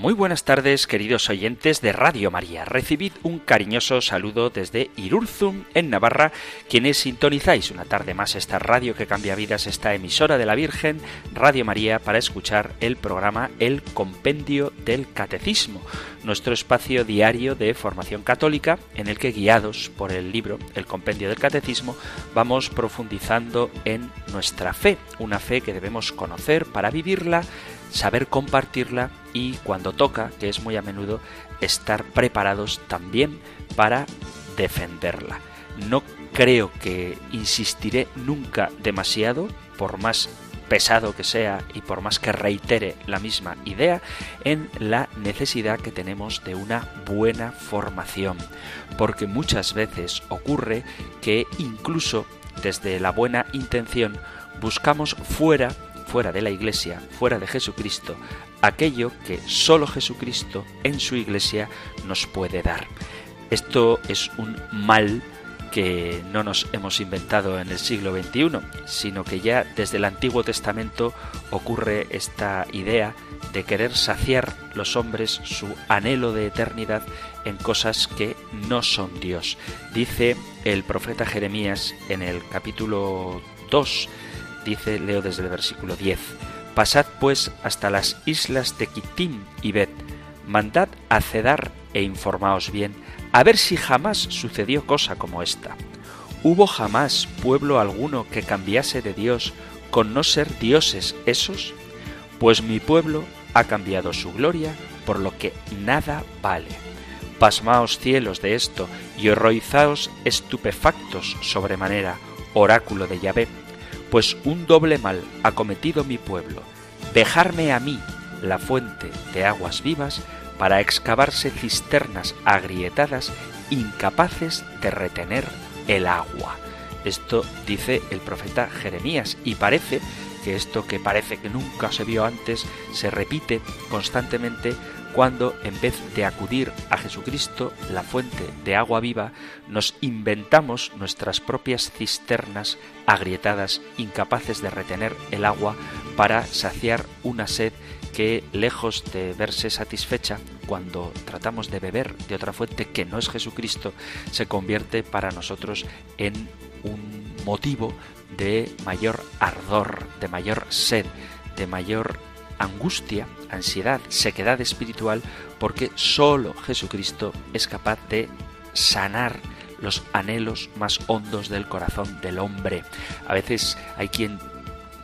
Muy buenas tardes, queridos oyentes de Radio María. Recibid un cariñoso saludo desde Irurzum, en Navarra, quienes sintonizáis una tarde más esta radio que cambia vidas, esta emisora de la Virgen, Radio María, para escuchar el programa El Compendio del Catecismo, nuestro espacio diario de formación católica en el que, guiados por el libro El Compendio del Catecismo, vamos profundizando en nuestra fe, una fe que debemos conocer para vivirla, saber compartirla y cuando toca, que es muy a menudo, estar preparados también para defenderla. No creo que insistiré nunca demasiado, por más pesado que sea y por más que reitere la misma idea, en la necesidad que tenemos de una buena formación. Porque muchas veces ocurre que incluso desde la buena intención buscamos fuera fuera de la Iglesia, fuera de Jesucristo, aquello que solo Jesucristo en su Iglesia nos puede dar. Esto es un mal que no nos hemos inventado en el siglo XXI, sino que ya desde el Antiguo Testamento ocurre esta idea de querer saciar los hombres su anhelo de eternidad en cosas que no son Dios. Dice el profeta Jeremías en el capítulo 2 dice, leo desde el versículo 10, Pasad pues hasta las islas de Kitim y Bet, mandad a Cedar e informaos bien, a ver si jamás sucedió cosa como esta. ¿Hubo jamás pueblo alguno que cambiase de Dios con no ser dioses esos? Pues mi pueblo ha cambiado su gloria por lo que nada vale. Pasmaos cielos de esto y horrorizaos estupefactos sobremanera, oráculo de Yahvé, pues un doble mal ha cometido mi pueblo, dejarme a mí la fuente de aguas vivas para excavarse cisternas agrietadas incapaces de retener el agua. Esto dice el profeta Jeremías y parece que esto que parece que nunca se vio antes se repite constantemente cuando en vez de acudir a Jesucristo, la fuente de agua viva, nos inventamos nuestras propias cisternas agrietadas, incapaces de retener el agua para saciar una sed que, lejos de verse satisfecha cuando tratamos de beber de otra fuente que no es Jesucristo, se convierte para nosotros en un motivo de mayor ardor, de mayor sed, de mayor angustia, ansiedad, sequedad espiritual, porque sólo Jesucristo es capaz de sanar los anhelos más hondos del corazón del hombre. A veces hay quien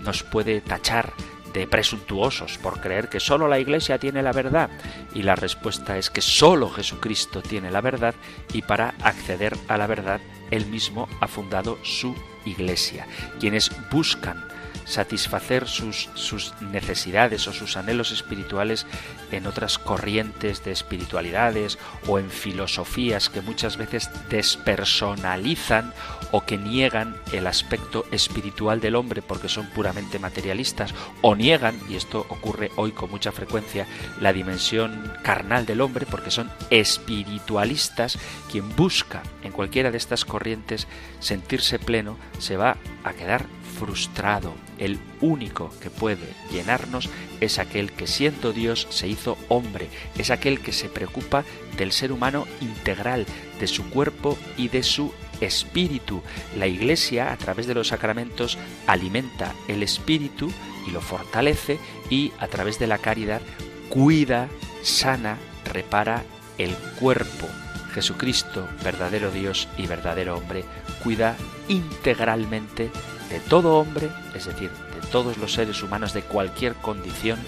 nos puede tachar de presuntuosos por creer que sólo la Iglesia tiene la verdad y la respuesta es que sólo Jesucristo tiene la verdad y para acceder a la verdad él mismo ha fundado su Iglesia. Quienes buscan satisfacer sus, sus necesidades o sus anhelos espirituales en otras corrientes de espiritualidades o en filosofías que muchas veces despersonalizan o que niegan el aspecto espiritual del hombre porque son puramente materialistas o niegan, y esto ocurre hoy con mucha frecuencia, la dimensión carnal del hombre porque son espiritualistas, quien busca en cualquiera de estas corrientes sentirse pleno se va a quedar frustrado. El único que puede llenarnos es aquel que siendo Dios se hizo hombre, es aquel que se preocupa del ser humano integral, de su cuerpo y de su espíritu. La Iglesia, a través de los sacramentos, alimenta el espíritu y lo fortalece y a través de la caridad cuida, sana, repara el cuerpo. Jesucristo, verdadero Dios y verdadero hombre, cuida integralmente de todo hombre, es decir, de todos los seres humanos de cualquier condición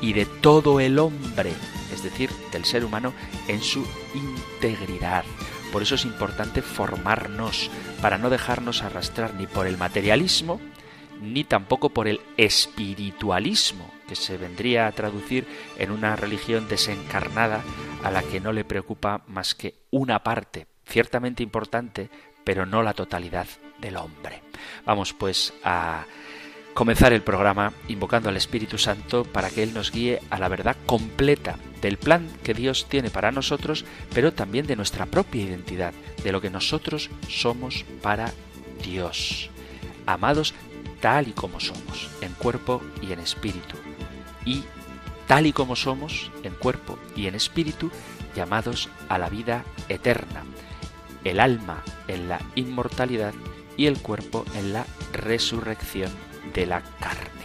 y de todo el hombre, es decir, del ser humano en su integridad. Por eso es importante formarnos para no dejarnos arrastrar ni por el materialismo, ni tampoco por el espiritualismo, que se vendría a traducir en una religión desencarnada a la que no le preocupa más que una parte, ciertamente importante, pero no la totalidad del hombre. Vamos pues a comenzar el programa invocando al Espíritu Santo para que Él nos guíe a la verdad completa del plan que Dios tiene para nosotros, pero también de nuestra propia identidad, de lo que nosotros somos para Dios. Amados tal y como somos, en cuerpo y en espíritu. Y tal y como somos, en cuerpo y en espíritu, llamados a la vida eterna. El alma en la inmortalidad y el cuerpo en la resurrección de la carne.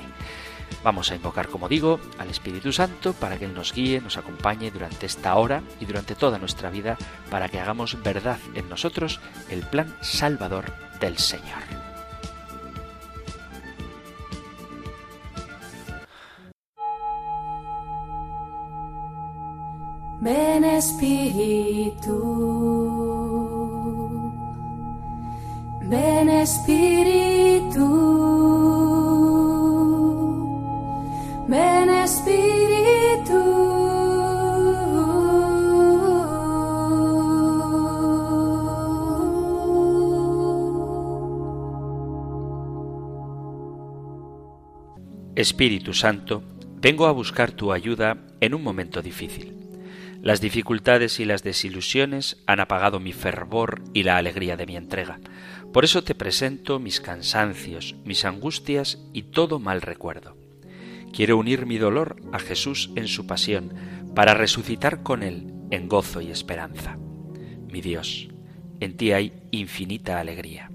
Vamos a invocar, como digo, al Espíritu Santo para que Él nos guíe, nos acompañe durante esta hora y durante toda nuestra vida para que hagamos verdad en nosotros el plan salvador del Señor. Ven Espíritu, ven Espíritu. Ven Espíritu. Espíritu Santo, vengo a buscar tu ayuda en un momento difícil. Las dificultades y las desilusiones han apagado mi fervor y la alegría de mi entrega. Por eso te presento mis cansancios, mis angustias y todo mal recuerdo. Quiero unir mi dolor a Jesús en su pasión, para resucitar con Él en gozo y esperanza. Mi Dios, en ti hay infinita alegría,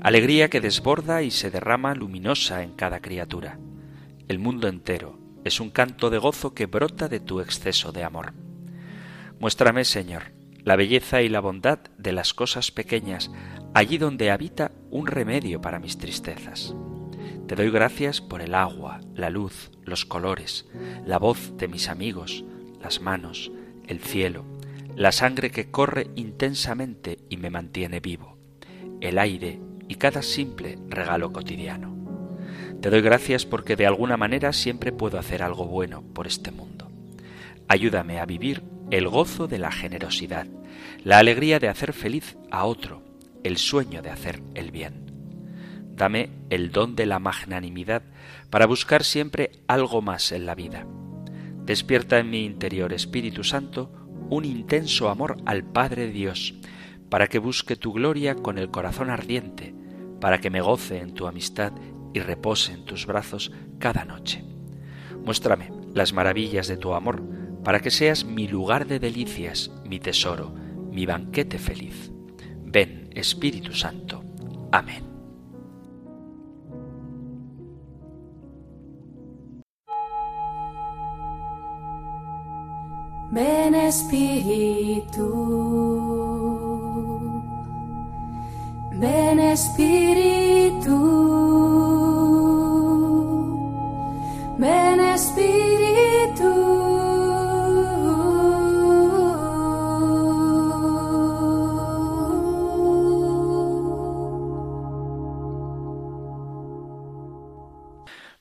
alegría que desborda y se derrama luminosa en cada criatura. El mundo entero es un canto de gozo que brota de tu exceso de amor. Muéstrame, Señor, la belleza y la bondad de las cosas pequeñas, allí donde habita un remedio para mis tristezas. Te doy gracias por el agua, la luz, los colores, la voz de mis amigos, las manos, el cielo, la sangre que corre intensamente y me mantiene vivo, el aire y cada simple regalo cotidiano. Te doy gracias porque de alguna manera siempre puedo hacer algo bueno por este mundo. Ayúdame a vivir el gozo de la generosidad, la alegría de hacer feliz a otro, el sueño de hacer el bien. Dame el don de la magnanimidad para buscar siempre algo más en la vida. Despierta en mi interior, Espíritu Santo, un intenso amor al Padre Dios, para que busque tu gloria con el corazón ardiente, para que me goce en tu amistad y repose en tus brazos cada noche. Muéstrame las maravillas de tu amor, para que seas mi lugar de delicias, mi tesoro, mi banquete feliz. Ven, Espíritu Santo. Amén. Ven Espíritu, ven Espíritu, ven Espíritu.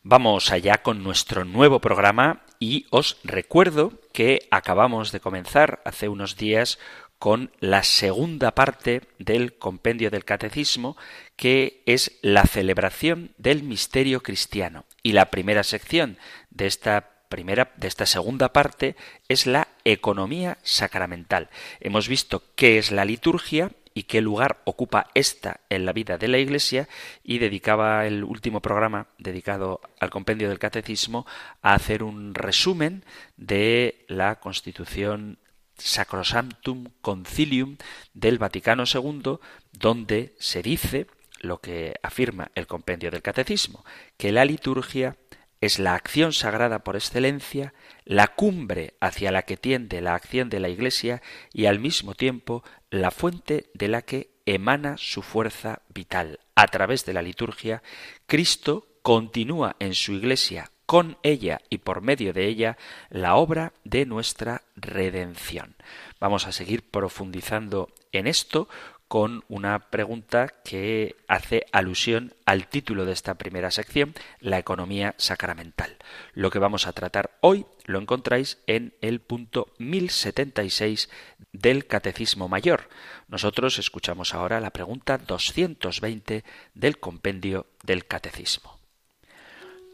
Vamos allá con nuestro nuevo programa y os recuerdo que acabamos de comenzar hace unos días con la segunda parte del compendio del catecismo, que es la celebración del misterio cristiano. Y la primera sección de esta primera de esta segunda parte es la economía sacramental. Hemos visto qué es la liturgia y qué lugar ocupa esta en la vida de la Iglesia y dedicaba el último programa dedicado al compendio del catecismo a hacer un resumen de la Constitución Sacrosanctum Concilium del Vaticano II, donde se dice lo que afirma el compendio del catecismo, que la liturgia es la acción sagrada por excelencia, la cumbre hacia la que tiende la acción de la Iglesia y al mismo tiempo la fuente de la que emana su fuerza vital. A través de la liturgia, Cristo continúa en su Iglesia con ella y por medio de ella la obra de nuestra redención. Vamos a seguir profundizando en esto con una pregunta que hace alusión al título de esta primera sección, la economía sacramental. Lo que vamos a tratar hoy lo encontráis en el punto 1076 del Catecismo Mayor. Nosotros escuchamos ahora la pregunta 220 del compendio del Catecismo.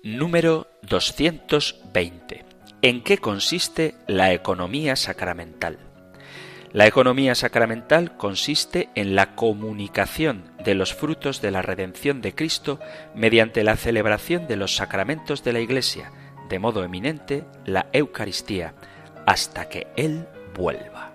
número 220. ¿En qué consiste la economía sacramental? La economía sacramental consiste en la comunicación de los frutos de la redención de Cristo mediante la celebración de los sacramentos de la Iglesia, de modo eminente la Eucaristía, hasta que Él vuelva.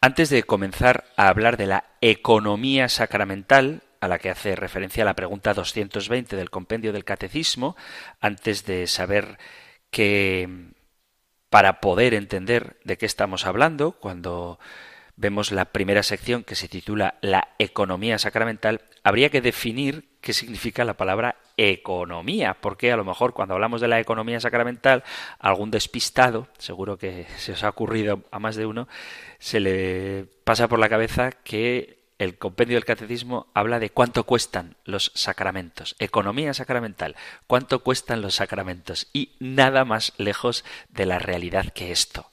Antes de comenzar a hablar de la economía sacramental, a la que hace referencia la pregunta 220 del compendio del Catecismo, antes de saber que para poder entender de qué estamos hablando, cuando vemos la primera sección que se titula La economía sacramental, habría que definir qué significa la palabra economía, porque a lo mejor cuando hablamos de la economía sacramental, algún despistado, seguro que se os ha ocurrido a más de uno, se le pasa por la cabeza que el compendio del catecismo habla de cuánto cuestan los sacramentos, economía sacramental, cuánto cuestan los sacramentos y nada más lejos de la realidad que esto.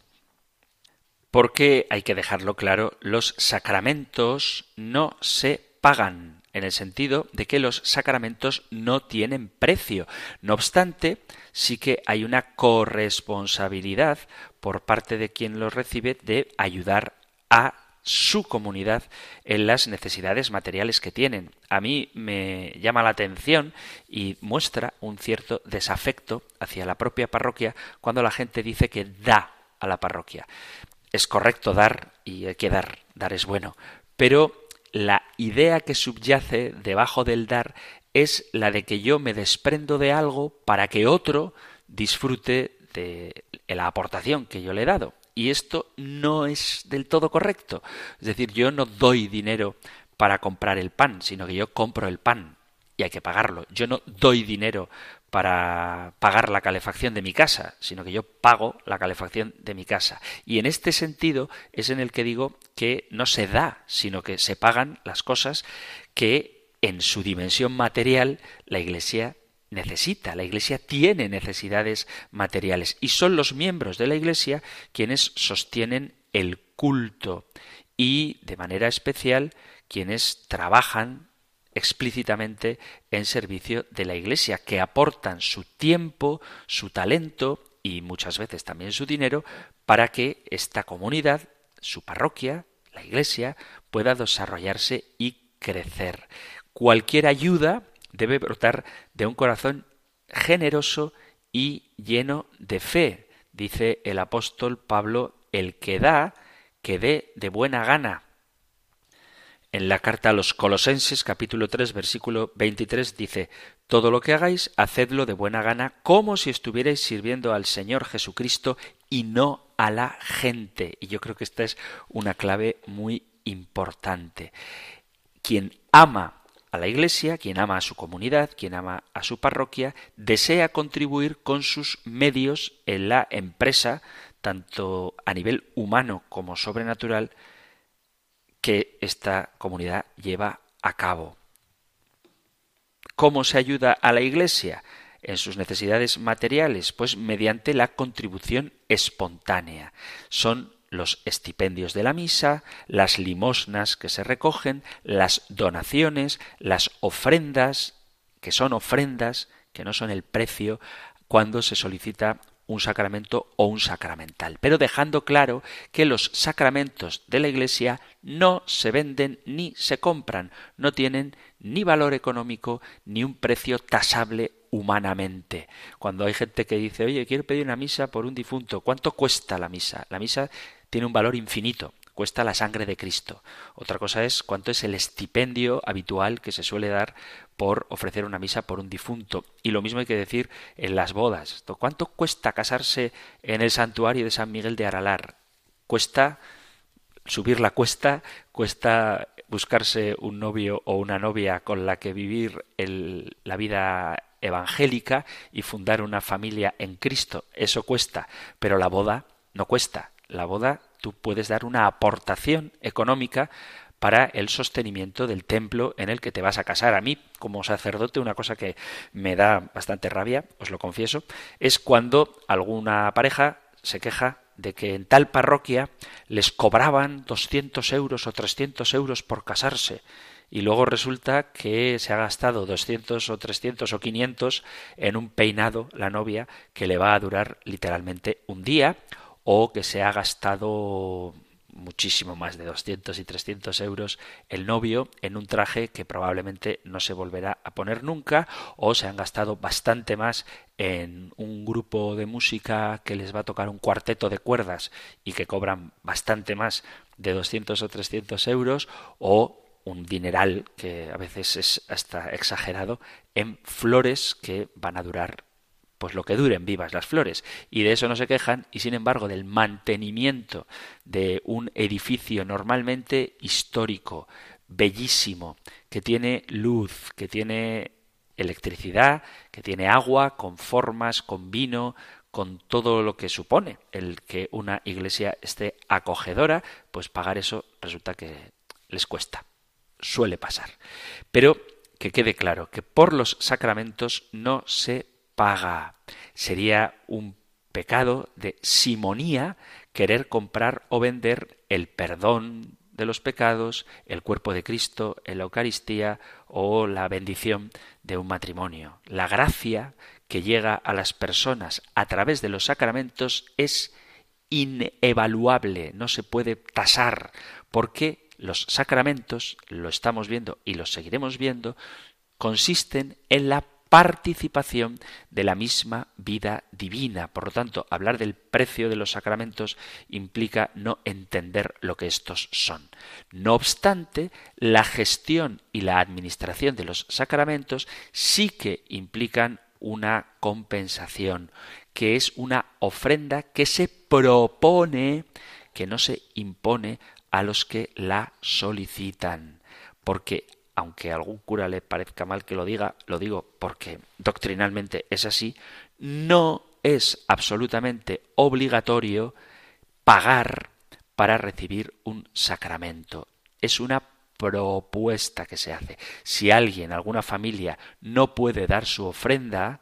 Porque hay que dejarlo claro, los sacramentos no se pagan, en el sentido de que los sacramentos no tienen precio. No obstante, sí que hay una corresponsabilidad por parte de quien los recibe de ayudar a su comunidad en las necesidades materiales que tienen. A mí me llama la atención y muestra un cierto desafecto hacia la propia parroquia cuando la gente dice que da a la parroquia. Es correcto dar y hay que dar, dar es bueno, pero la idea que subyace debajo del dar es la de que yo me desprendo de algo para que otro disfrute de la aportación que yo le he dado. Y esto no es del todo correcto. Es decir, yo no doy dinero para comprar el pan, sino que yo compro el pan y hay que pagarlo. Yo no doy dinero para pagar la calefacción de mi casa, sino que yo pago la calefacción de mi casa. Y en este sentido es en el que digo que no se da, sino que se pagan las cosas que en su dimensión material la Iglesia necesita, la Iglesia tiene necesidades materiales y son los miembros de la Iglesia quienes sostienen el culto y de manera especial quienes trabajan explícitamente en servicio de la Iglesia, que aportan su tiempo, su talento y muchas veces también su dinero para que esta comunidad, su parroquia, la Iglesia, pueda desarrollarse y crecer. Cualquier ayuda debe brotar de un corazón generoso y lleno de fe. Dice el apóstol Pablo, el que da, que dé de buena gana. En la carta a los Colosenses capítulo 3 versículo 23 dice, Todo lo que hagáis, hacedlo de buena gana, como si estuvierais sirviendo al Señor Jesucristo y no a la gente. Y yo creo que esta es una clave muy importante. Quien ama a la Iglesia, quien ama a su comunidad, quien ama a su parroquia, desea contribuir con sus medios en la empresa, tanto a nivel humano como sobrenatural, que esta comunidad lleva a cabo. ¿Cómo se ayuda a la Iglesia? en sus necesidades materiales? Pues mediante la contribución espontánea. Son los estipendios de la misa, las limosnas que se recogen, las donaciones, las ofrendas, que son ofrendas, que no son el precio, cuando se solicita un sacramento o un sacramental, pero dejando claro que los sacramentos de la Iglesia no se venden ni se compran, no tienen ni valor económico ni un precio tasable humanamente. Cuando hay gente que dice, oye, quiero pedir una misa por un difunto, ¿cuánto cuesta la misa? La misa tiene un valor infinito, cuesta la sangre de Cristo. Otra cosa es cuánto es el estipendio habitual que se suele dar por ofrecer una misa por un difunto. Y lo mismo hay que decir en las bodas. ¿Cuánto cuesta casarse en el santuario de San Miguel de Aralar? Cuesta subir la cuesta, cuesta buscarse un novio o una novia con la que vivir la vida evangélica y fundar una familia en Cristo. Eso cuesta, pero la boda no cuesta la boda tú puedes dar una aportación económica para el sostenimiento del templo en el que te vas a casar. A mí, como sacerdote, una cosa que me da bastante rabia, os lo confieso, es cuando alguna pareja se queja de que en tal parroquia les cobraban 200 euros o 300 euros por casarse. y luego resulta que se ha gastado 200 o 300 o 500 en un peinado la novia que le va a durar literalmente un día o que se ha gastado muchísimo más de 200 y 300 euros el novio en un traje que probablemente no se volverá a poner nunca o se han gastado bastante más en un grupo de música que les va a tocar un cuarteto de cuerdas y que cobran bastante más de 200 o 300 euros o un dineral que a veces es hasta exagerado en flores que van a durar pues lo que duren vivas las flores. Y de eso no se quejan, y sin embargo del mantenimiento de un edificio normalmente histórico, bellísimo, que tiene luz, que tiene electricidad, que tiene agua, con formas, con vino, con todo lo que supone el que una iglesia esté acogedora, pues pagar eso resulta que les cuesta. Suele pasar. Pero que quede claro que por los sacramentos no se paga. Sería un pecado de simonía querer comprar o vender el perdón de los pecados, el cuerpo de Cristo en la Eucaristía o la bendición de un matrimonio. La gracia que llega a las personas a través de los sacramentos es inevaluable, no se puede tasar, porque los sacramentos, lo estamos viendo y los seguiremos viendo, consisten en la participación de la misma vida divina. Por lo tanto, hablar del precio de los sacramentos implica no entender lo que estos son. No obstante, la gestión y la administración de los sacramentos sí que implican una compensación, que es una ofrenda que se propone, que no se impone a los que la solicitan. Porque aunque a algún cura le parezca mal que lo diga, lo digo porque doctrinalmente es así, no es absolutamente obligatorio pagar para recibir un sacramento. Es una propuesta que se hace. Si alguien, alguna familia, no puede dar su ofrenda,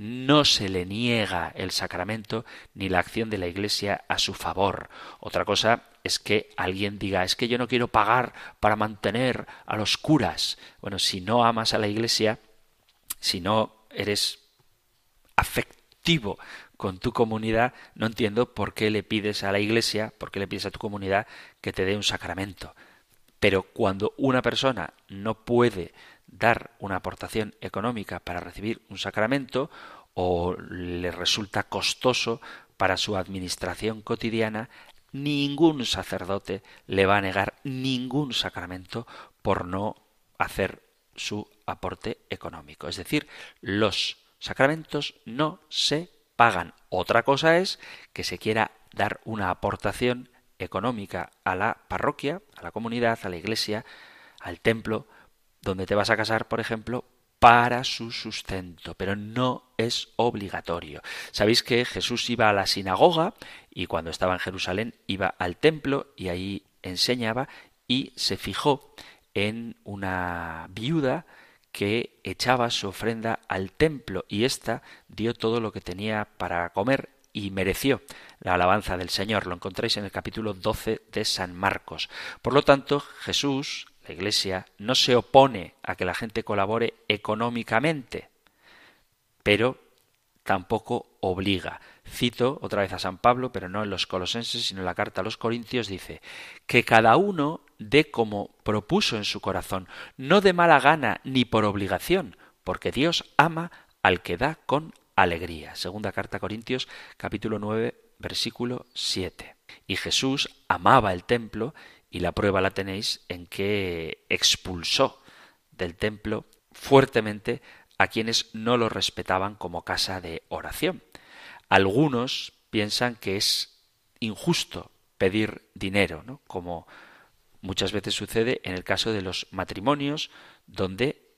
no se le niega el sacramento ni la acción de la Iglesia a su favor. Otra cosa es que alguien diga es que yo no quiero pagar para mantener a los curas. Bueno, si no amas a la Iglesia, si no eres afectivo con tu comunidad, no entiendo por qué le pides a la Iglesia, por qué le pides a tu comunidad que te dé un sacramento. Pero cuando una persona no puede dar una aportación económica para recibir un sacramento o le resulta costoso para su administración cotidiana, ningún sacerdote le va a negar ningún sacramento por no hacer su aporte económico. Es decir, los sacramentos no se pagan. Otra cosa es que se quiera dar una aportación económica a la parroquia, a la comunidad, a la iglesia, al templo, donde te vas a casar, por ejemplo, para su sustento, pero no es obligatorio. Sabéis que Jesús iba a la sinagoga y cuando estaba en Jerusalén iba al templo y ahí enseñaba y se fijó en una viuda que echaba su ofrenda al templo y ésta dio todo lo que tenía para comer y mereció la alabanza del Señor. Lo encontráis en el capítulo 12 de San Marcos. Por lo tanto, Jesús la Iglesia no se opone a que la gente colabore económicamente, pero tampoco obliga. Cito otra vez a San Pablo, pero no en los Colosenses, sino en la carta a los Corintios, dice que cada uno dé como propuso en su corazón, no de mala gana ni por obligación, porque Dios ama al que da con alegría. Segunda carta a Corintios, capítulo 9, versículo 7. Y Jesús amaba el templo y la prueba la tenéis en que expulsó del templo fuertemente a quienes no lo respetaban como casa de oración. Algunos piensan que es injusto pedir dinero, como muchas veces sucede en el caso de los matrimonios, donde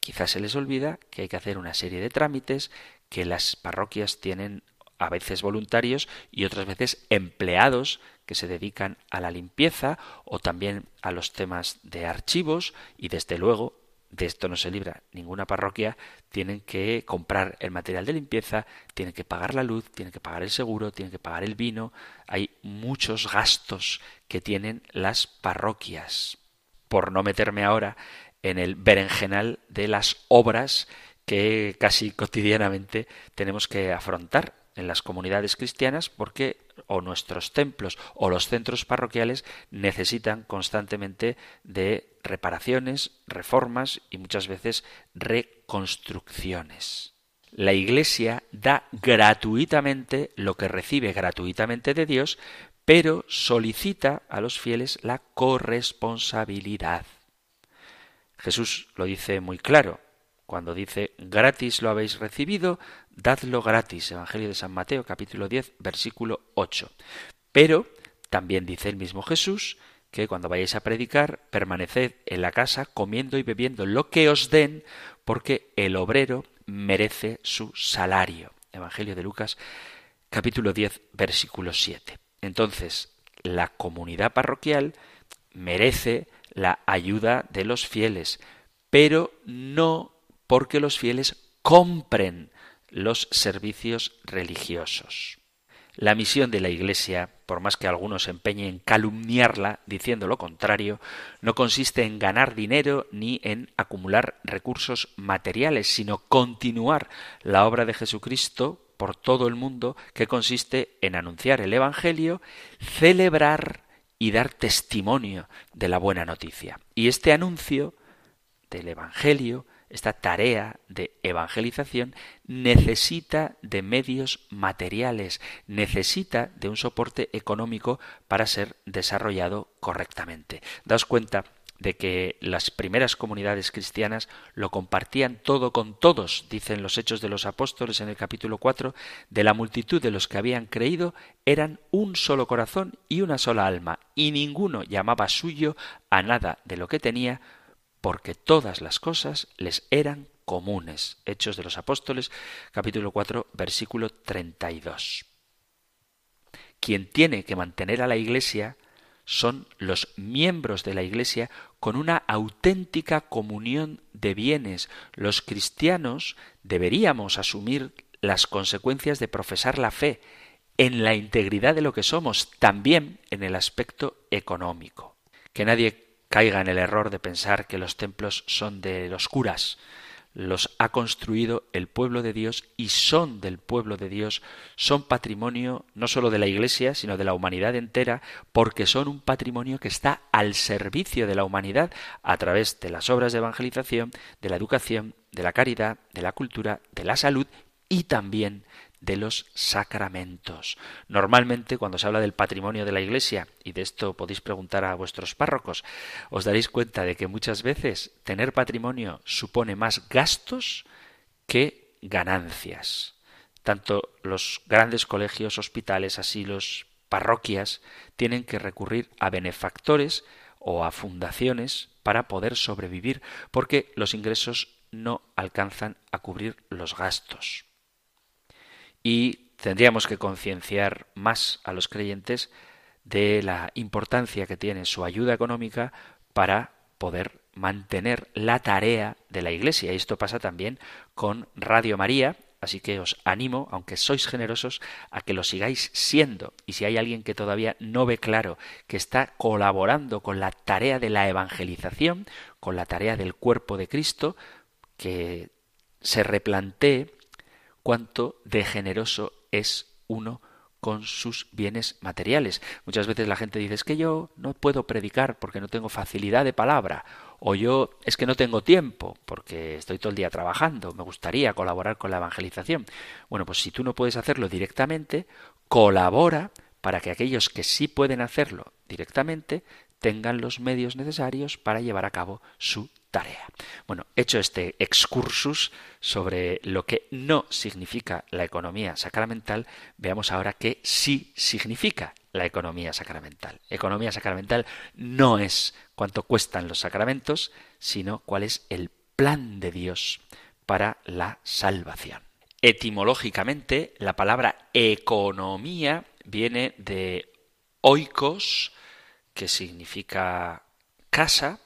quizás se les olvida que hay que hacer una serie de trámites, que las parroquias tienen a veces voluntarios y otras veces empleados que se dedican a la limpieza o también a los temas de archivos y desde luego de esto no se libra ninguna parroquia, tienen que comprar el material de limpieza, tienen que pagar la luz, tienen que pagar el seguro, tienen que pagar el vino, hay muchos gastos que tienen las parroquias. por no meterme ahora en el berenjenal de las obras que casi cotidianamente tenemos que afrontar en las comunidades cristianas porque o nuestros templos o los centros parroquiales necesitan constantemente de reparaciones, reformas y muchas veces reconstrucciones. La Iglesia da gratuitamente lo que recibe gratuitamente de Dios, pero solicita a los fieles la corresponsabilidad. Jesús lo dice muy claro, cuando dice gratis lo habéis recibido, dadlo gratis. Evangelio de San Mateo capítulo 10 versículo 8. Pero también dice el mismo Jesús que cuando vayáis a predicar, permaneced en la casa comiendo y bebiendo lo que os den, porque el obrero merece su salario. Evangelio de Lucas capítulo 10 versículo 7. Entonces, la comunidad parroquial merece la ayuda de los fieles, pero no porque los fieles compren los servicios religiosos. La misión de la Iglesia, por más que algunos se empeñen en calumniarla diciendo lo contrario, no consiste en ganar dinero ni en acumular recursos materiales, sino continuar la obra de Jesucristo por todo el mundo, que consiste en anunciar el Evangelio, celebrar y dar testimonio de la buena noticia. Y este anuncio del Evangelio esta tarea de evangelización necesita de medios materiales, necesita de un soporte económico para ser desarrollado correctamente. Daos cuenta de que las primeras comunidades cristianas lo compartían todo con todos, dicen los Hechos de los Apóstoles en el capítulo 4, de la multitud de los que habían creído eran un solo corazón y una sola alma, y ninguno llamaba suyo a nada de lo que tenía, porque todas las cosas les eran comunes. Hechos de los Apóstoles, capítulo 4, versículo 32. Quien tiene que mantener a la Iglesia son los miembros de la Iglesia con una auténtica comunión de bienes. Los cristianos deberíamos asumir las consecuencias de profesar la fe en la integridad de lo que somos, también en el aspecto económico. Que nadie caiga en el error de pensar que los templos son de los curas. Los ha construido el pueblo de Dios y son del pueblo de Dios, son patrimonio no sólo de la Iglesia, sino de la humanidad entera, porque son un patrimonio que está al servicio de la humanidad a través de las obras de evangelización, de la educación, de la caridad, de la cultura, de la salud y también de los sacramentos. Normalmente, cuando se habla del patrimonio de la Iglesia, y de esto podéis preguntar a vuestros párrocos, os daréis cuenta de que muchas veces tener patrimonio supone más gastos que ganancias. Tanto los grandes colegios, hospitales, asilos, parroquias, tienen que recurrir a benefactores o a fundaciones para poder sobrevivir, porque los ingresos no alcanzan a cubrir los gastos y tendríamos que concienciar más a los creyentes de la importancia que tiene su ayuda económica para poder mantener la tarea de la Iglesia. Y esto pasa también con Radio María, así que os animo, aunque sois generosos, a que lo sigáis siendo. Y si hay alguien que todavía no ve claro que está colaborando con la tarea de la evangelización, con la tarea del cuerpo de Cristo, que se replantee cuánto de generoso es uno con sus bienes materiales. Muchas veces la gente dice es que yo no puedo predicar porque no tengo facilidad de palabra o yo es que no tengo tiempo porque estoy todo el día trabajando, me gustaría colaborar con la evangelización. Bueno, pues si tú no puedes hacerlo directamente, colabora para que aquellos que sí pueden hacerlo directamente tengan los medios necesarios para llevar a cabo su tarea. Bueno, hecho este excursus sobre lo que no significa la economía sacramental, veamos ahora qué sí significa la economía sacramental. Economía sacramental no es cuánto cuestan los sacramentos, sino cuál es el plan de Dios para la salvación. Etimológicamente, la palabra economía viene de oikos, que significa casa,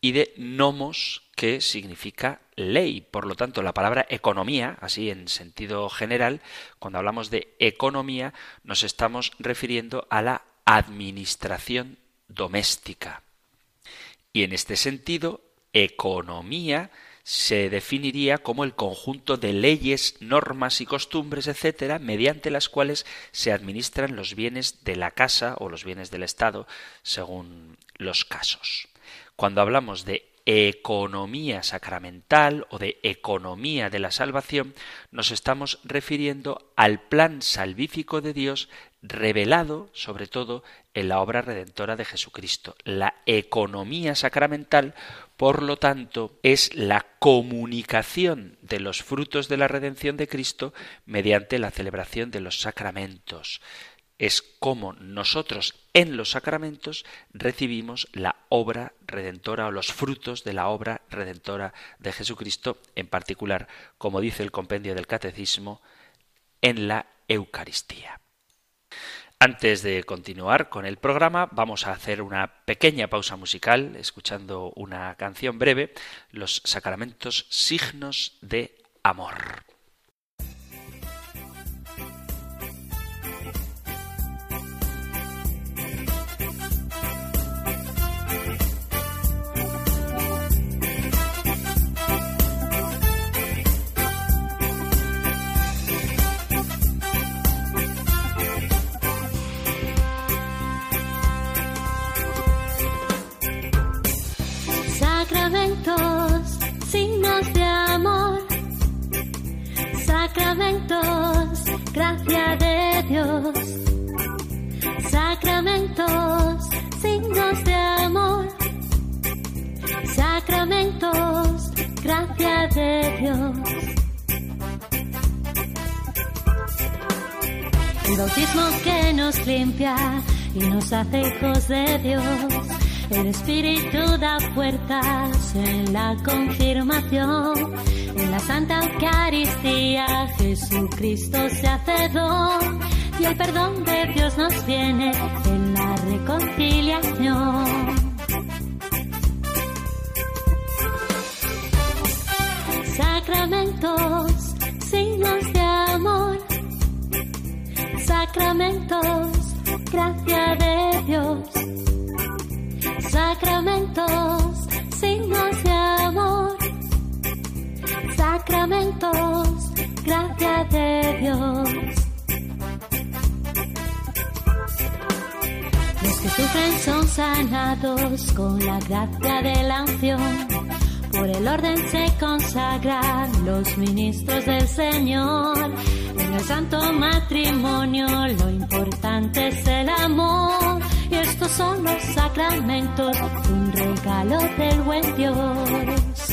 y de nomos, que significa ley. Por lo tanto, la palabra economía, así en sentido general, cuando hablamos de economía, nos estamos refiriendo a la administración doméstica. Y en este sentido, economía se definiría como el conjunto de leyes, normas y costumbres, etcétera, mediante las cuales se administran los bienes de la casa o los bienes del Estado, según los casos. Cuando hablamos de economía sacramental o de economía de la salvación, nos estamos refiriendo al plan salvífico de Dios revelado sobre todo en la obra redentora de Jesucristo. La economía sacramental, por lo tanto, es la comunicación de los frutos de la redención de Cristo mediante la celebración de los sacramentos es como nosotros en los sacramentos recibimos la obra redentora o los frutos de la obra redentora de Jesucristo, en particular, como dice el compendio del Catecismo, en la Eucaristía. Antes de continuar con el programa, vamos a hacer una pequeña pausa musical, escuchando una canción breve, Los sacramentos signos de amor. Sacramentos, signos de amor. Sacramentos, gracia de Dios. El bautismo que nos limpia y nos hace hijos de Dios. El Espíritu da fuerzas en la confirmación en la Santa Eucaristía Jesucristo se hace don y el perdón de Dios nos viene en la reconciliación. Sacramentos, signos de amor. Sacramentos, gracia de Dios. Sacramentos, signos de amor sacramentos, gracia de Dios. Sufren son sanados con la gracia de la unción. Por el orden se consagran los ministros del Señor. En el santo matrimonio lo importante es el amor. Y estos son los sacramentos, un regalo del buen Dios.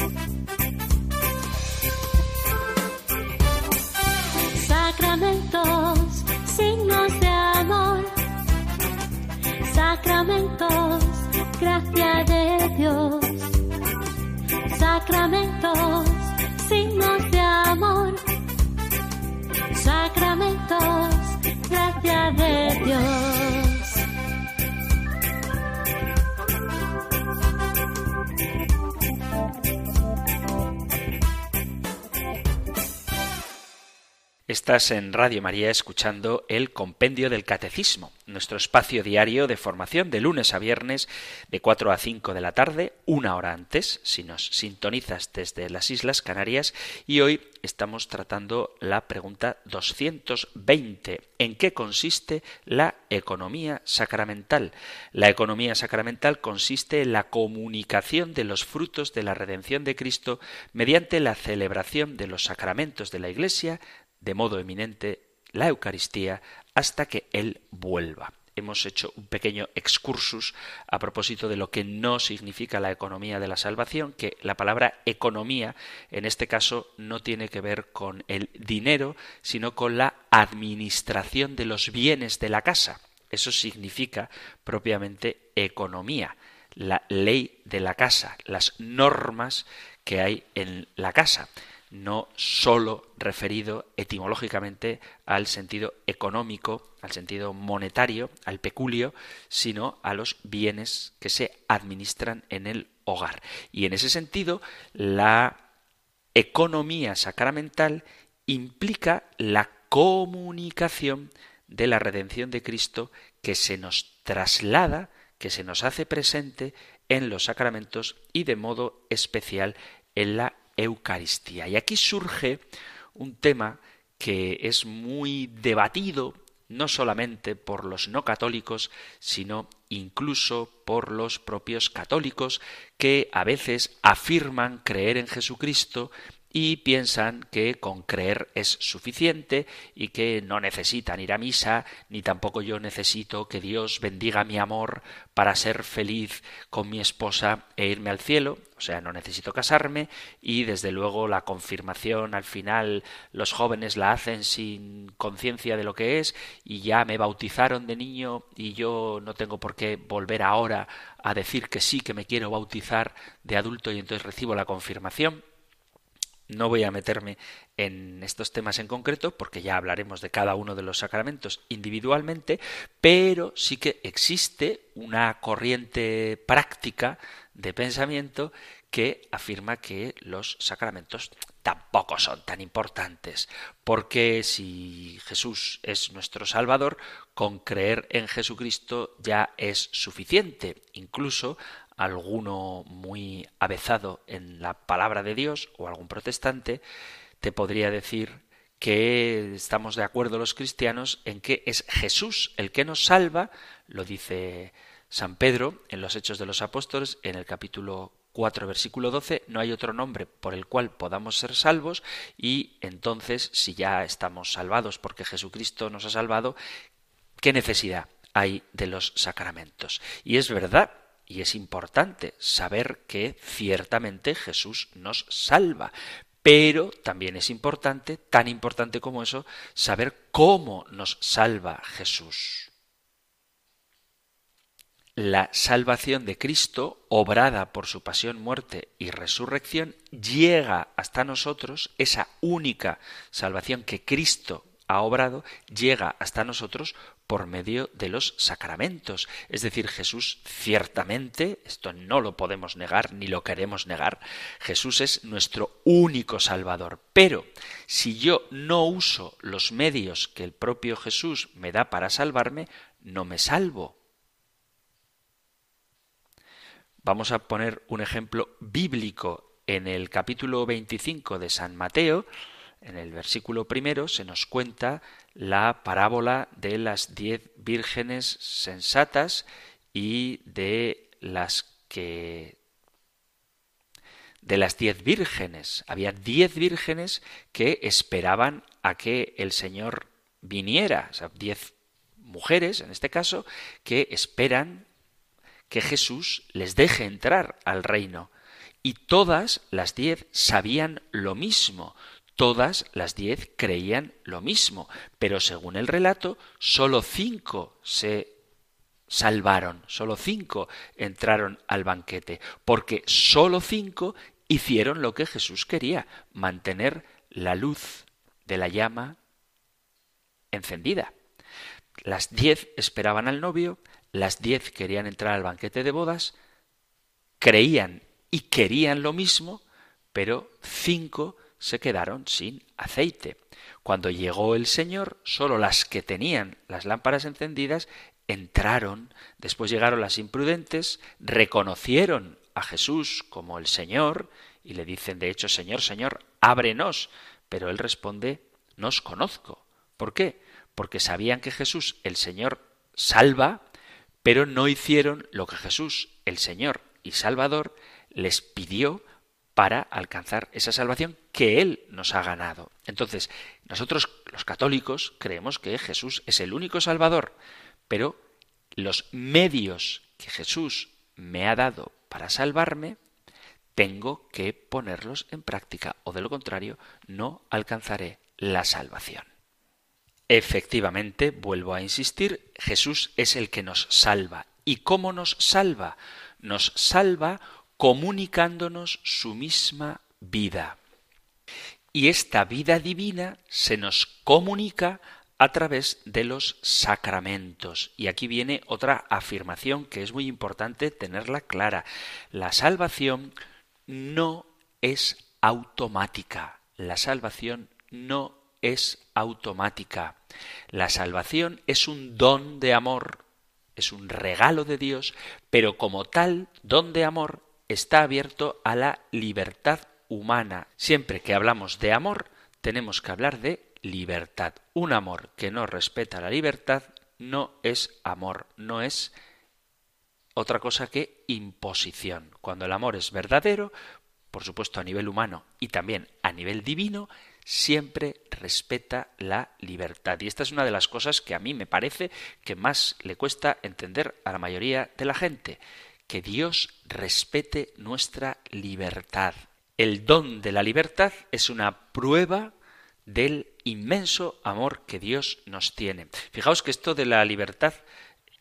Estás en Radio María escuchando el Compendio del Catecismo, nuestro espacio diario de formación de lunes a viernes de 4 a 5 de la tarde, una hora antes, si nos sintonizas desde las Islas Canarias, y hoy estamos tratando la pregunta 220. ¿En qué consiste la economía sacramental? La economía sacramental consiste en la comunicación de los frutos de la redención de Cristo mediante la celebración de los sacramentos de la Iglesia, de modo eminente la Eucaristía hasta que Él vuelva. Hemos hecho un pequeño excursus a propósito de lo que no significa la economía de la salvación, que la palabra economía en este caso no tiene que ver con el dinero, sino con la administración de los bienes de la casa. Eso significa propiamente economía, la ley de la casa, las normas que hay en la casa no sólo referido etimológicamente al sentido económico, al sentido monetario, al peculio, sino a los bienes que se administran en el hogar. Y en ese sentido, la economía sacramental implica la comunicación de la redención de Cristo que se nos traslada, que se nos hace presente en los sacramentos y de modo especial en la Eucaristía. Y aquí surge un tema que es muy debatido no solamente por los no católicos, sino incluso por los propios católicos que a veces afirman creer en Jesucristo y piensan que con creer es suficiente y que no necesitan ir a misa, ni tampoco yo necesito que Dios bendiga mi amor para ser feliz con mi esposa e irme al cielo, o sea, no necesito casarme y desde luego la confirmación al final los jóvenes la hacen sin conciencia de lo que es y ya me bautizaron de niño y yo no tengo por qué volver ahora a decir que sí, que me quiero bautizar de adulto y entonces recibo la confirmación no voy a meterme en estos temas en concreto porque ya hablaremos de cada uno de los sacramentos individualmente, pero sí que existe una corriente práctica de pensamiento que afirma que los sacramentos tampoco son tan importantes, porque si Jesús es nuestro Salvador, con creer en Jesucristo ya es suficiente. Incluso alguno muy avezado en la palabra de Dios o algún protestante te podría decir que estamos de acuerdo los cristianos en que es Jesús el que nos salva, lo dice San Pedro en los Hechos de los Apóstoles en el capítulo 4 versículo 12, no hay otro nombre por el cual podamos ser salvos y entonces si ya estamos salvados porque Jesucristo nos ha salvado, ¿qué necesidad hay de los sacramentos? Y es verdad y es importante saber que ciertamente Jesús nos salva. Pero también es importante, tan importante como eso, saber cómo nos salva Jesús. La salvación de Cristo, obrada por su pasión, muerte y resurrección, llega hasta nosotros, esa única salvación que Cristo ha obrado, llega hasta nosotros por medio de los sacramentos. Es decir, Jesús ciertamente, esto no lo podemos negar ni lo queremos negar, Jesús es nuestro único Salvador. Pero si yo no uso los medios que el propio Jesús me da para salvarme, no me salvo. Vamos a poner un ejemplo bíblico en el capítulo 25 de San Mateo, en el versículo primero se nos cuenta la parábola de las diez vírgenes sensatas y de las que de las diez vírgenes. Había diez vírgenes que esperaban a que el Señor viniera, o sea, diez mujeres, en este caso, que esperan que Jesús les deje entrar al reino. Y todas las diez sabían lo mismo, Todas las diez creían lo mismo, pero según el relato, sólo cinco se salvaron, sólo cinco entraron al banquete, porque sólo cinco hicieron lo que Jesús quería, mantener la luz de la llama encendida. Las diez esperaban al novio, las diez querían entrar al banquete de bodas, creían y querían lo mismo, pero cinco se quedaron sin aceite. Cuando llegó el Señor, sólo las que tenían las lámparas encendidas entraron, después llegaron las imprudentes, reconocieron a Jesús como el Señor y le dicen de hecho, Señor, Señor, ábrenos. Pero él responde, no os conozco. ¿Por qué? Porque sabían que Jesús, el Señor, salva, pero no hicieron lo que Jesús, el Señor y Salvador, les pidió para alcanzar esa salvación que Él nos ha ganado. Entonces, nosotros los católicos creemos que Jesús es el único Salvador, pero los medios que Jesús me ha dado para salvarme, tengo que ponerlos en práctica, o de lo contrario, no alcanzaré la salvación. Efectivamente, vuelvo a insistir, Jesús es el que nos salva. ¿Y cómo nos salva? Nos salva comunicándonos su misma vida. Y esta vida divina se nos comunica a través de los sacramentos. Y aquí viene otra afirmación que es muy importante tenerla clara. La salvación no es automática. La salvación no es automática. La salvación es un don de amor es un regalo de Dios, pero como tal, don de amor está abierto a la libertad humana. Siempre que hablamos de amor, tenemos que hablar de libertad. Un amor que no respeta la libertad no es amor, no es otra cosa que imposición. Cuando el amor es verdadero, por supuesto a nivel humano y también a nivel divino, siempre respeta la libertad. Y esta es una de las cosas que a mí me parece que más le cuesta entender a la mayoría de la gente, que Dios respete nuestra libertad. El don de la libertad es una prueba del inmenso amor que Dios nos tiene. Fijaos que esto de la libertad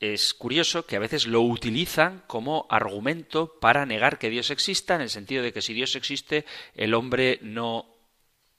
es curioso que a veces lo utilizan como argumento para negar que Dios exista, en el sentido de que si Dios existe, el hombre no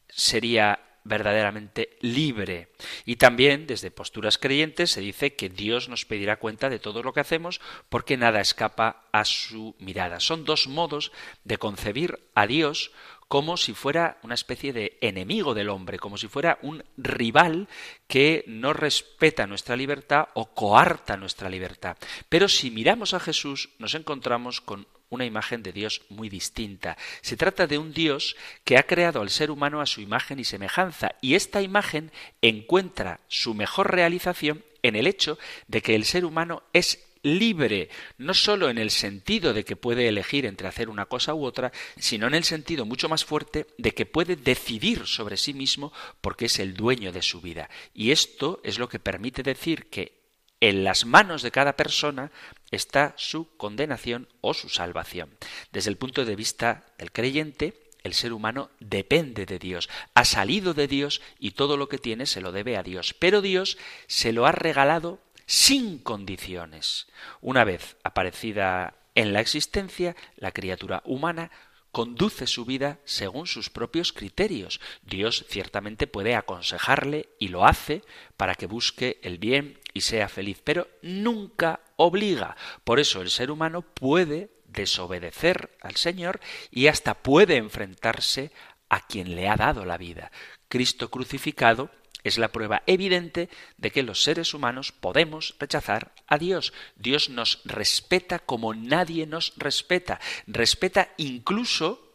sería verdaderamente libre. Y también desde posturas creyentes se dice que Dios nos pedirá cuenta de todo lo que hacemos porque nada escapa a su mirada. Son dos modos de concebir a Dios como si fuera una especie de enemigo del hombre, como si fuera un rival que no respeta nuestra libertad o coarta nuestra libertad. Pero si miramos a Jesús nos encontramos con una imagen de Dios muy distinta. Se trata de un Dios que ha creado al ser humano a su imagen y semejanza, y esta imagen encuentra su mejor realización en el hecho de que el ser humano es libre, no sólo en el sentido de que puede elegir entre hacer una cosa u otra, sino en el sentido mucho más fuerte de que puede decidir sobre sí mismo porque es el dueño de su vida. Y esto es lo que permite decir que en las manos de cada persona está su condenación o su salvación. Desde el punto de vista del creyente, el ser humano depende de Dios, ha salido de Dios y todo lo que tiene se lo debe a Dios, pero Dios se lo ha regalado sin condiciones. Una vez aparecida en la existencia, la criatura humana conduce su vida según sus propios criterios. Dios ciertamente puede aconsejarle y lo hace para que busque el bien y sea feliz, pero nunca obliga. Por eso el ser humano puede desobedecer al Señor y hasta puede enfrentarse a quien le ha dado la vida. Cristo crucificado es la prueba evidente de que los seres humanos podemos rechazar a Dios. Dios nos respeta como nadie nos respeta. Respeta incluso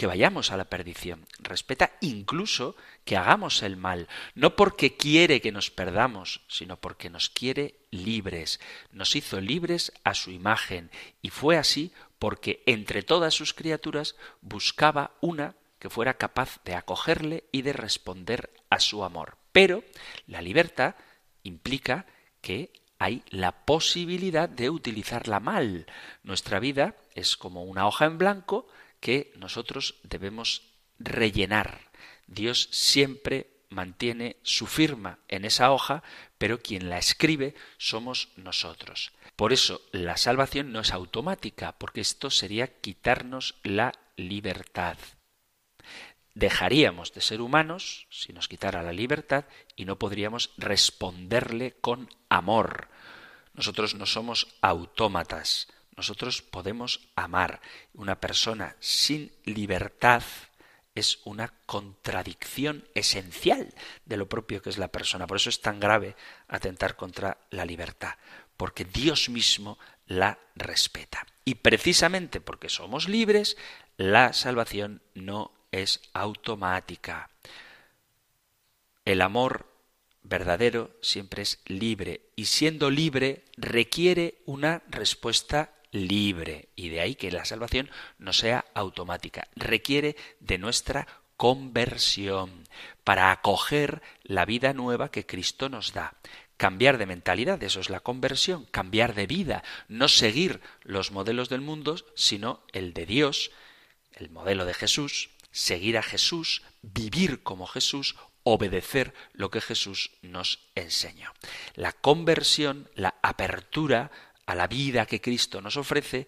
que vayamos a la perdición. Respeta incluso que hagamos el mal, no porque quiere que nos perdamos, sino porque nos quiere libres. Nos hizo libres a su imagen y fue así porque entre todas sus criaturas buscaba una que fuera capaz de acogerle y de responder a su amor. Pero la libertad implica que hay la posibilidad de utilizarla mal. Nuestra vida es como una hoja en blanco que nosotros debemos rellenar. Dios siempre mantiene su firma en esa hoja, pero quien la escribe somos nosotros. Por eso la salvación no es automática, porque esto sería quitarnos la libertad dejaríamos de ser humanos si nos quitara la libertad y no podríamos responderle con amor. Nosotros no somos autómatas, nosotros podemos amar. Una persona sin libertad es una contradicción esencial de lo propio que es la persona. Por eso es tan grave atentar contra la libertad, porque Dios mismo la respeta. Y precisamente porque somos libres, la salvación no es automática. El amor verdadero siempre es libre y siendo libre requiere una respuesta libre y de ahí que la salvación no sea automática, requiere de nuestra conversión para acoger la vida nueva que Cristo nos da. Cambiar de mentalidad, eso es la conversión, cambiar de vida, no seguir los modelos del mundo, sino el de Dios, el modelo de Jesús, seguir a Jesús, vivir como Jesús, obedecer lo que Jesús nos enseñó. La conversión, la apertura a la vida que Cristo nos ofrece,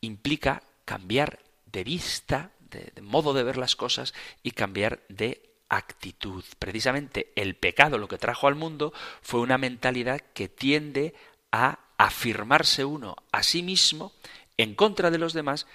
implica cambiar de vista, de, modo de ver las cosas y cambiar de actitud. Precisamente el pecado lo que trajo al mundo fue una mentalidad que tiende a afirmarse uno a sí mismo en contra de los demás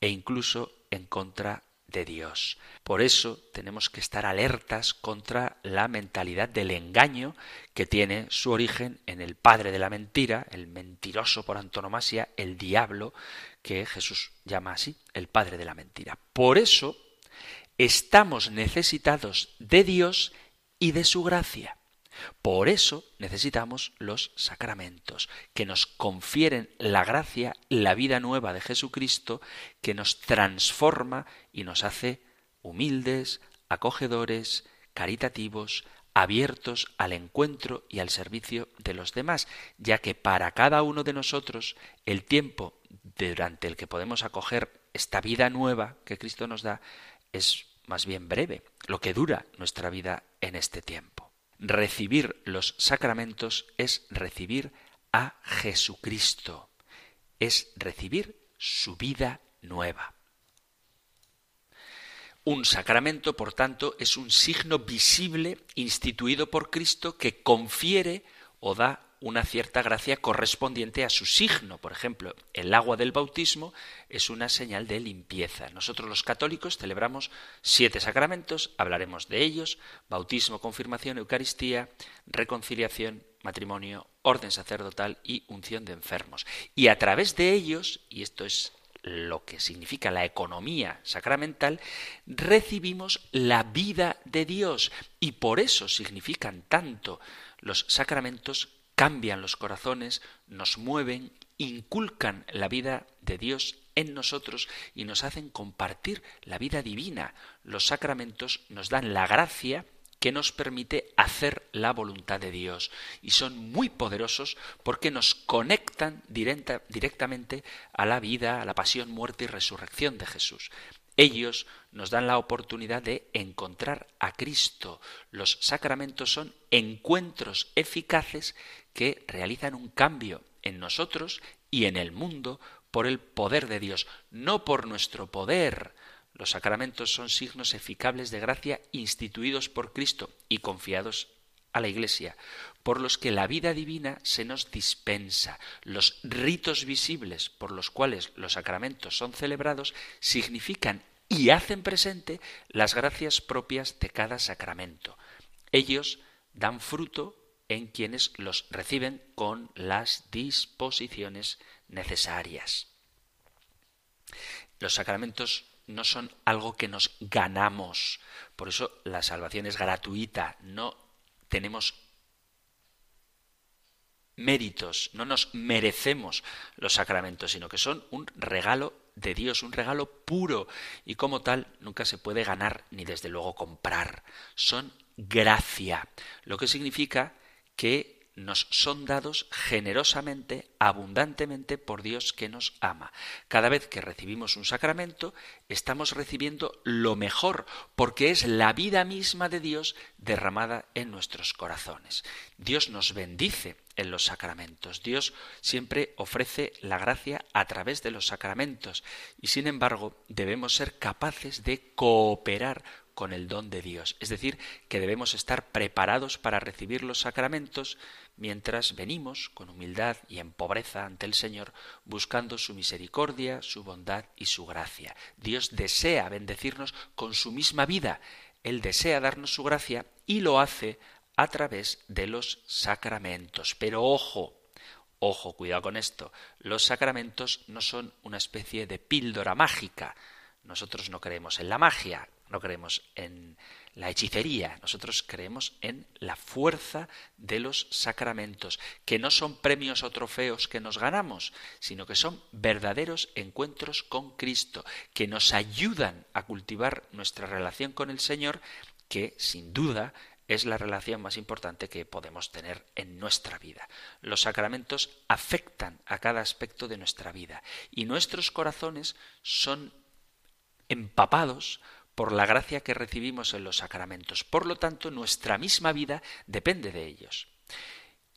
e incluso en contra Dios. Por eso tenemos que estar alertas contra la mentalidad del engaño que tiene su origen en el padre de la mentira, el mentiroso por antonomasia, el diablo, que Jesús llama así, el padre de la mentira. Por eso estamos necesitados de Dios y de su gracia. Por eso necesitamos los sacramentos, que nos confieren la gracia, la vida nueva de Jesucristo, que nos transforma y nos hace humildes, acogedores, caritativos, abiertos al encuentro y al servicio de los demás, ya que para cada uno de nosotros el tiempo durante el que podemos acoger esta vida nueva que Cristo nos da es más bien breve, lo que dura nuestra vida en este tiempo. Recibir los sacramentos es recibir a Jesucristo, es recibir su vida nueva. Un sacramento, por tanto, es un signo visible instituido por Cristo que confiere o da una cierta gracia correspondiente a su signo. Por ejemplo, el agua del bautismo es una señal de limpieza. Nosotros los católicos celebramos siete sacramentos, hablaremos de ellos, bautismo, confirmación, Eucaristía, reconciliación, matrimonio, orden sacerdotal y unción de enfermos. Y a través de ellos, y esto es lo que significa la economía sacramental, recibimos la vida de Dios y por eso significan tanto los sacramentos cambian los corazones, nos mueven, inculcan la vida de Dios en nosotros y nos hacen compartir la vida divina. Los sacramentos nos dan la gracia que nos permite hacer la voluntad de Dios y son muy poderosos porque nos conectan directamente a la vida, a la pasión, muerte y resurrección de Jesús. Ellos nos dan la oportunidad de encontrar a Cristo. Los sacramentos son encuentros eficaces que realizan un cambio en nosotros y en el mundo por el poder de Dios, no por nuestro poder. Los sacramentos son signos eficables de gracia instituidos por Cristo y confiados a la Iglesia, por los que la vida divina se nos dispensa. Los ritos visibles por los cuales los sacramentos son celebrados significan y hacen presente las gracias propias de cada sacramento. Ellos dan fruto en quienes los reciben con las disposiciones necesarias. Los sacramentos no son algo que nos ganamos, por eso la salvación es gratuita, no tenemos méritos, no nos merecemos los sacramentos, sino que son un regalo de Dios, un regalo puro y como tal nunca se puede ganar ni desde luego comprar. Son gracia, lo que significa que nos son dados generosamente, abundantemente por Dios que nos ama. Cada vez que recibimos un sacramento, estamos recibiendo lo mejor, porque es la vida misma de Dios derramada en nuestros corazones. Dios nos bendice en los sacramentos. Dios siempre ofrece la gracia a través de los sacramentos y sin embargo debemos ser capaces de cooperar con el don de Dios. Es decir, que debemos estar preparados para recibir los sacramentos mientras venimos con humildad y en pobreza ante el Señor, buscando su misericordia, su bondad y su gracia. Dios desea bendecirnos con su misma vida. Él desea darnos su gracia y lo hace a través de los sacramentos. Pero ojo, ojo, cuidado con esto. Los sacramentos no son una especie de píldora mágica. Nosotros no creemos en la magia, no creemos en la hechicería, nosotros creemos en la fuerza de los sacramentos, que no son premios o trofeos que nos ganamos, sino que son verdaderos encuentros con Cristo, que nos ayudan a cultivar nuestra relación con el Señor, que sin duda es la relación más importante que podemos tener en nuestra vida. Los sacramentos afectan a cada aspecto de nuestra vida y nuestros corazones son empapados por la gracia que recibimos en los sacramentos. Por lo tanto, nuestra misma vida depende de ellos.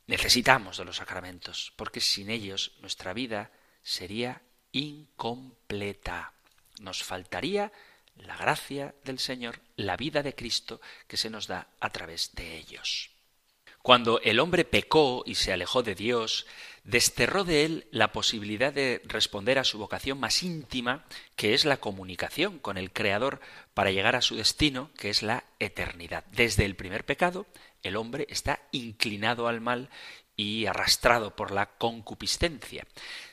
Necesitamos de los sacramentos, porque sin ellos nuestra vida sería incompleta. Nos faltaría la gracia del Señor, la vida de Cristo que se nos da a través de ellos. Cuando el hombre pecó y se alejó de Dios, desterró de él la posibilidad de responder a su vocación más íntima, que es la comunicación con el Creador para llegar a su destino, que es la eternidad. Desde el primer pecado, el hombre está inclinado al mal y arrastrado por la concupiscencia.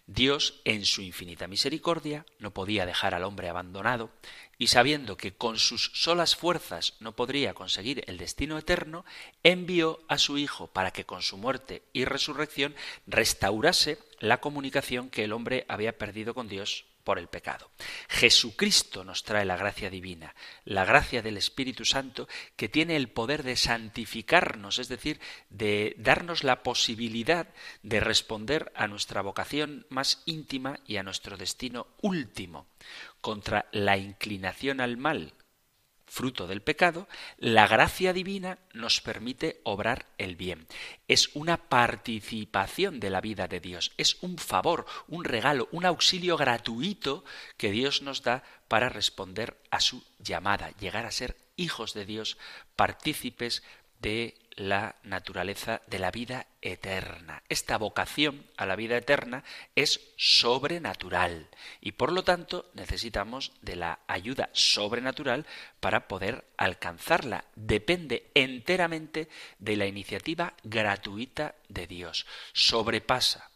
Dios, en su infinita misericordia, no podía dejar al hombre abandonado, y sabiendo que con sus solas fuerzas no podría conseguir el destino eterno, envió a su Hijo para que con su muerte y resurrección restaurase la comunicación que el hombre había perdido con Dios por el pecado. Jesucristo nos trae la gracia divina, la gracia del Espíritu Santo que tiene el poder de santificarnos, es decir, de darnos la posibilidad de responder a nuestra vocación más íntima y a nuestro destino último contra la inclinación al mal fruto del pecado, la gracia divina nos permite obrar el bien. Es una participación de la vida de Dios, es un favor, un regalo, un auxilio gratuito que Dios nos da para responder a su llamada, llegar a ser hijos de Dios, partícipes de la naturaleza de la vida eterna. Esta vocación a la vida eterna es sobrenatural y por lo tanto necesitamos de la ayuda sobrenatural para poder alcanzarla. Depende enteramente de la iniciativa gratuita de Dios. Sobrepasa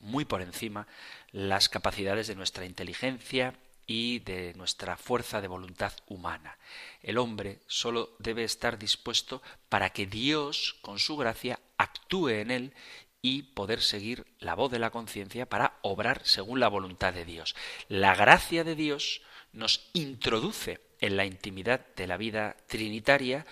muy por encima las capacidades de nuestra inteligencia, y de nuestra fuerza de voluntad humana. El hombre solo debe estar dispuesto para que Dios, con su gracia, actúe en él y poder seguir la voz de la conciencia para obrar según la voluntad de Dios. La gracia de Dios nos introduce en la intimidad de la vida trinitaria,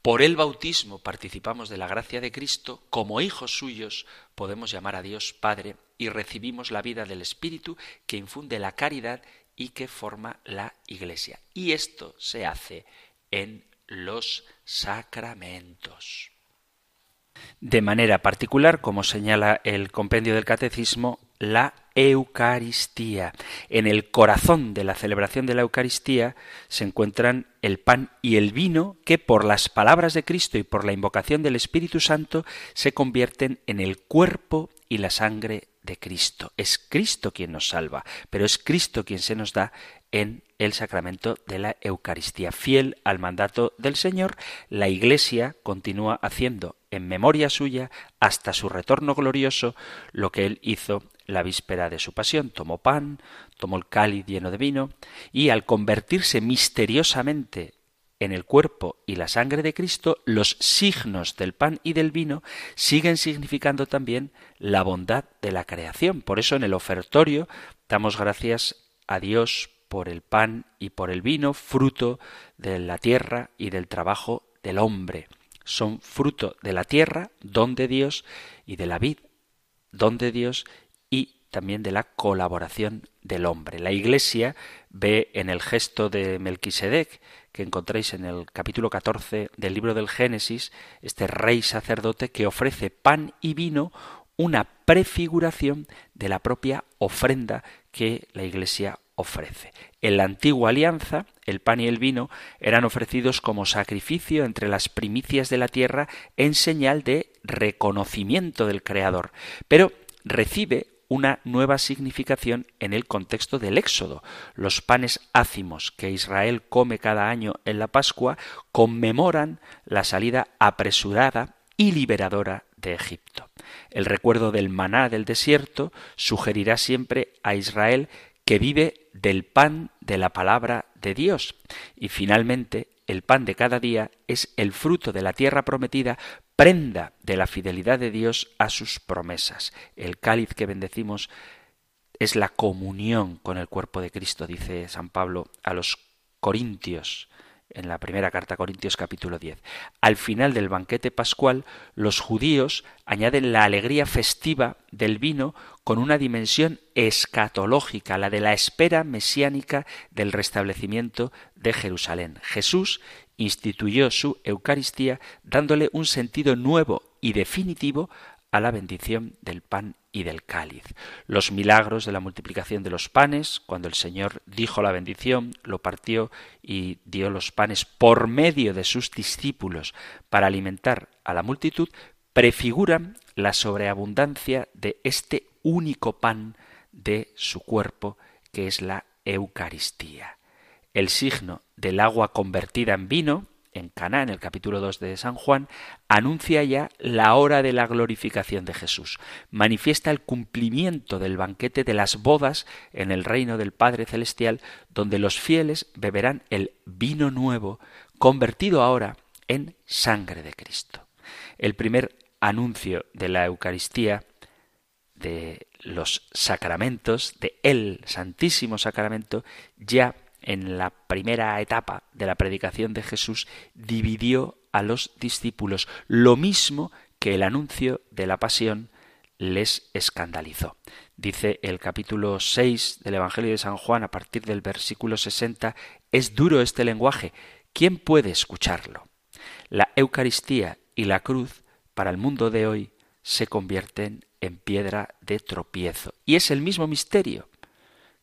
por el bautismo participamos de la gracia de Cristo, como hijos suyos podemos llamar a Dios Padre y recibimos la vida del Espíritu que infunde la caridad y que forma la Iglesia. Y esto se hace en los sacramentos. De manera particular, como señala el compendio del Catecismo, la Eucaristía. En el corazón de la celebración de la Eucaristía se encuentran el pan y el vino que por las palabras de Cristo y por la invocación del Espíritu Santo se convierten en el cuerpo y la sangre de Cristo. Es Cristo quien nos salva, pero es Cristo quien se nos da en el sacramento de la Eucaristía. Fiel al mandato del Señor, la Iglesia continúa haciendo en memoria suya hasta su retorno glorioso lo que él hizo la víspera de su pasión. Tomó pan, tomó el cáliz lleno de vino y al convertirse misteriosamente en el cuerpo y la sangre de Cristo, los signos del pan y del vino siguen significando también la bondad de la creación. Por eso en el ofertorio damos gracias a Dios por el pan y por el vino, fruto de la tierra y del trabajo del hombre. Son fruto de la tierra, don de Dios, y de la vid, don de Dios, y también de la colaboración del hombre. La Iglesia ve en el gesto de Melquisedec, que encontréis en el capítulo 14 del libro del Génesis, este rey sacerdote que ofrece pan y vino, una prefiguración de la propia ofrenda que la Iglesia ofrece. En la antigua alianza, el pan y el vino eran ofrecidos como sacrificio entre las primicias de la tierra en señal de reconocimiento del Creador, pero recibe una nueva significación en el contexto del Éxodo. Los panes ácimos que Israel come cada año en la Pascua conmemoran la salida apresurada y liberadora de Egipto. El recuerdo del maná del desierto sugerirá siempre a Israel que vive del pan de la palabra de Dios. Y finalmente, el pan de cada día es el fruto de la tierra prometida, prenda de la fidelidad de Dios a sus promesas. El cáliz que bendecimos es la comunión con el cuerpo de Cristo, dice San Pablo a los Corintios en la primera carta a Corintios capítulo 10. Al final del banquete pascual, los judíos añaden la alegría festiva del vino con una dimensión escatológica, la de la espera mesiánica del restablecimiento de Jerusalén. Jesús instituyó su Eucaristía dándole un sentido nuevo y definitivo a la bendición del pan y del cáliz. Los milagros de la multiplicación de los panes, cuando el Señor dijo la bendición, lo partió y dio los panes por medio de sus discípulos para alimentar a la multitud, prefiguran la sobreabundancia de este único pan de su cuerpo, que es la Eucaristía. El signo del agua convertida en vino, en Caná, en el capítulo 2 de San Juan, anuncia ya la hora de la glorificación de Jesús. Manifiesta el cumplimiento del banquete de las bodas en el reino del Padre Celestial, donde los fieles beberán el vino nuevo, convertido ahora en sangre de Cristo. El primer anuncio de la Eucaristía, de los sacramentos, de el Santísimo Sacramento, ya en la primera etapa de la predicación de Jesús, dividió a los discípulos, lo mismo que el anuncio de la pasión les escandalizó. Dice el capítulo 6 del Evangelio de San Juan a partir del versículo 60, es duro este lenguaje, ¿quién puede escucharlo? La Eucaristía y la cruz para el mundo de hoy se convierten en piedra de tropiezo. Y es el mismo misterio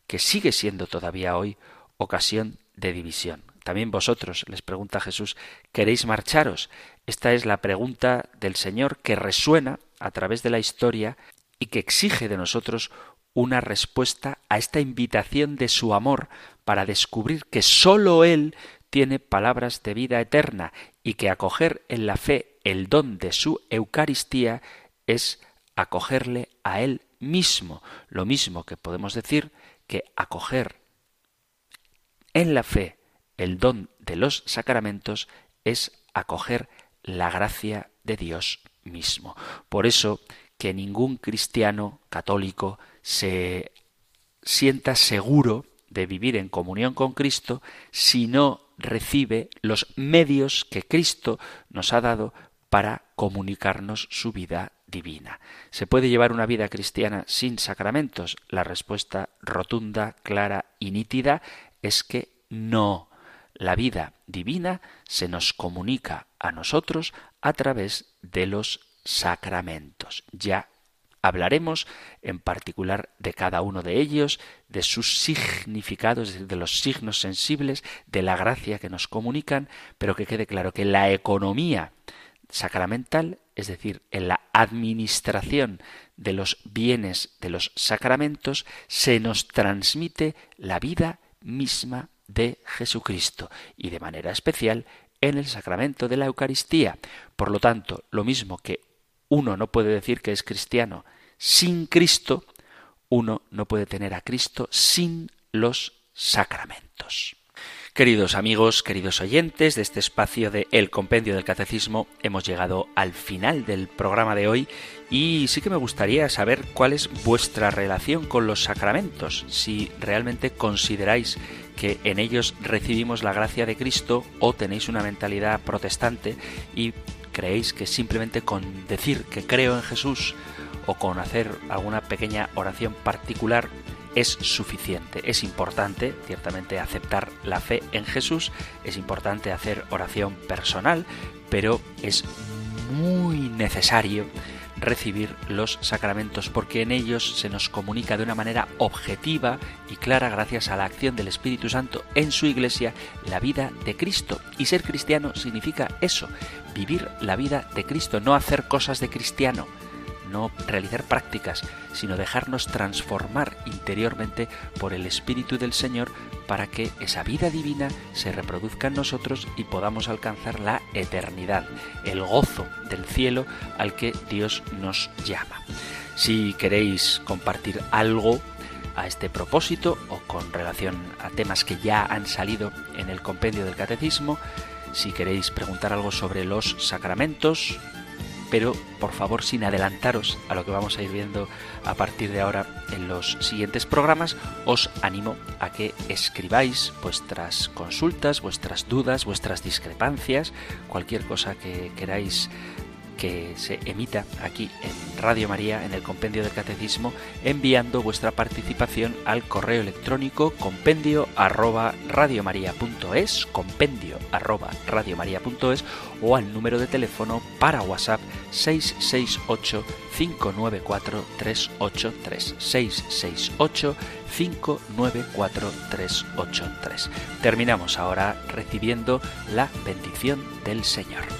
que sigue siendo todavía hoy ocasión de división. También vosotros, les pregunta Jesús, ¿queréis marcharos? Esta es la pregunta del Señor que resuena a través de la historia y que exige de nosotros una respuesta a esta invitación de su amor para descubrir que sólo Él tiene palabras de vida eterna y que acoger en la fe el don de su Eucaristía es acogerle a Él mismo, lo mismo que podemos decir que acoger en la fe, el don de los sacramentos es acoger la gracia de Dios mismo. Por eso que ningún cristiano católico se sienta seguro de vivir en comunión con Cristo si no recibe los medios que Cristo nos ha dado para comunicarnos su vida divina. ¿Se puede llevar una vida cristiana sin sacramentos? La respuesta rotunda, clara y nítida es que no. La vida divina se nos comunica a nosotros a través de los sacramentos. Ya hablaremos en particular de cada uno de ellos, de sus significados, de los signos sensibles, de la gracia que nos comunican, pero que quede claro que la economía sacramental, es decir, en la administración de los bienes de los sacramentos, se nos transmite la vida misma de Jesucristo y de manera especial en el sacramento de la Eucaristía. Por lo tanto, lo mismo que uno no puede decir que es cristiano sin Cristo, uno no puede tener a Cristo sin los sacramentos. Queridos amigos, queridos oyentes de este espacio de El Compendio del Catecismo, hemos llegado al final del programa de hoy y sí que me gustaría saber cuál es vuestra relación con los sacramentos, si realmente consideráis que en ellos recibimos la gracia de Cristo o tenéis una mentalidad protestante y creéis que simplemente con decir que creo en Jesús o con hacer alguna pequeña oración particular es suficiente. Es importante, ciertamente, aceptar la fe en Jesús, es importante hacer oración personal, pero es muy necesario recibir los sacramentos porque en ellos se nos comunica de una manera objetiva y clara gracias a la acción del Espíritu Santo en su iglesia la vida de Cristo. Y ser cristiano significa eso, vivir la vida de Cristo, no hacer cosas de cristiano no realizar prácticas, sino dejarnos transformar interiormente por el Espíritu del Señor para que esa vida divina se reproduzca en nosotros y podamos alcanzar la eternidad, el gozo del cielo al que Dios nos llama. Si queréis compartir algo a este propósito o con relación a temas que ya han salido en el compendio del catecismo, si queréis preguntar algo sobre los sacramentos, pero por favor sin adelantaros a lo que vamos a ir viendo a partir de ahora en los siguientes programas, os animo a que escribáis vuestras consultas, vuestras dudas, vuestras discrepancias, cualquier cosa que queráis que se emita aquí en Radio María, en el Compendio del Catecismo, enviando vuestra participación al correo electrónico compendio arroba radiomaria.es, compendio arroba radiomaria.es o al número de teléfono para WhatsApp 668 594 383 668 594 383. Terminamos ahora recibiendo la bendición del Señor.